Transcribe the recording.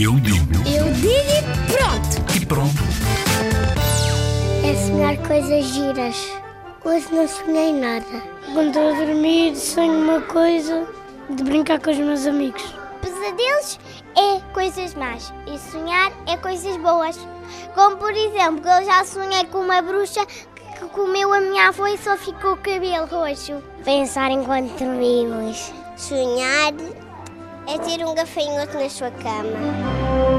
Eu digo Eu digo e pronto. e pronto. É sonhar coisas giras. Hoje não sonhei nada. Quando estou a dormir, sonho uma coisa de brincar com os meus amigos. Pesadelos é coisas más e sonhar é coisas boas. Como por exemplo, eu já sonhei com uma bruxa que comeu a minha avó e só ficou o cabelo roxo. Pensar enquanto dormimos. Sonhar é ter um gafanhoto na sua cama.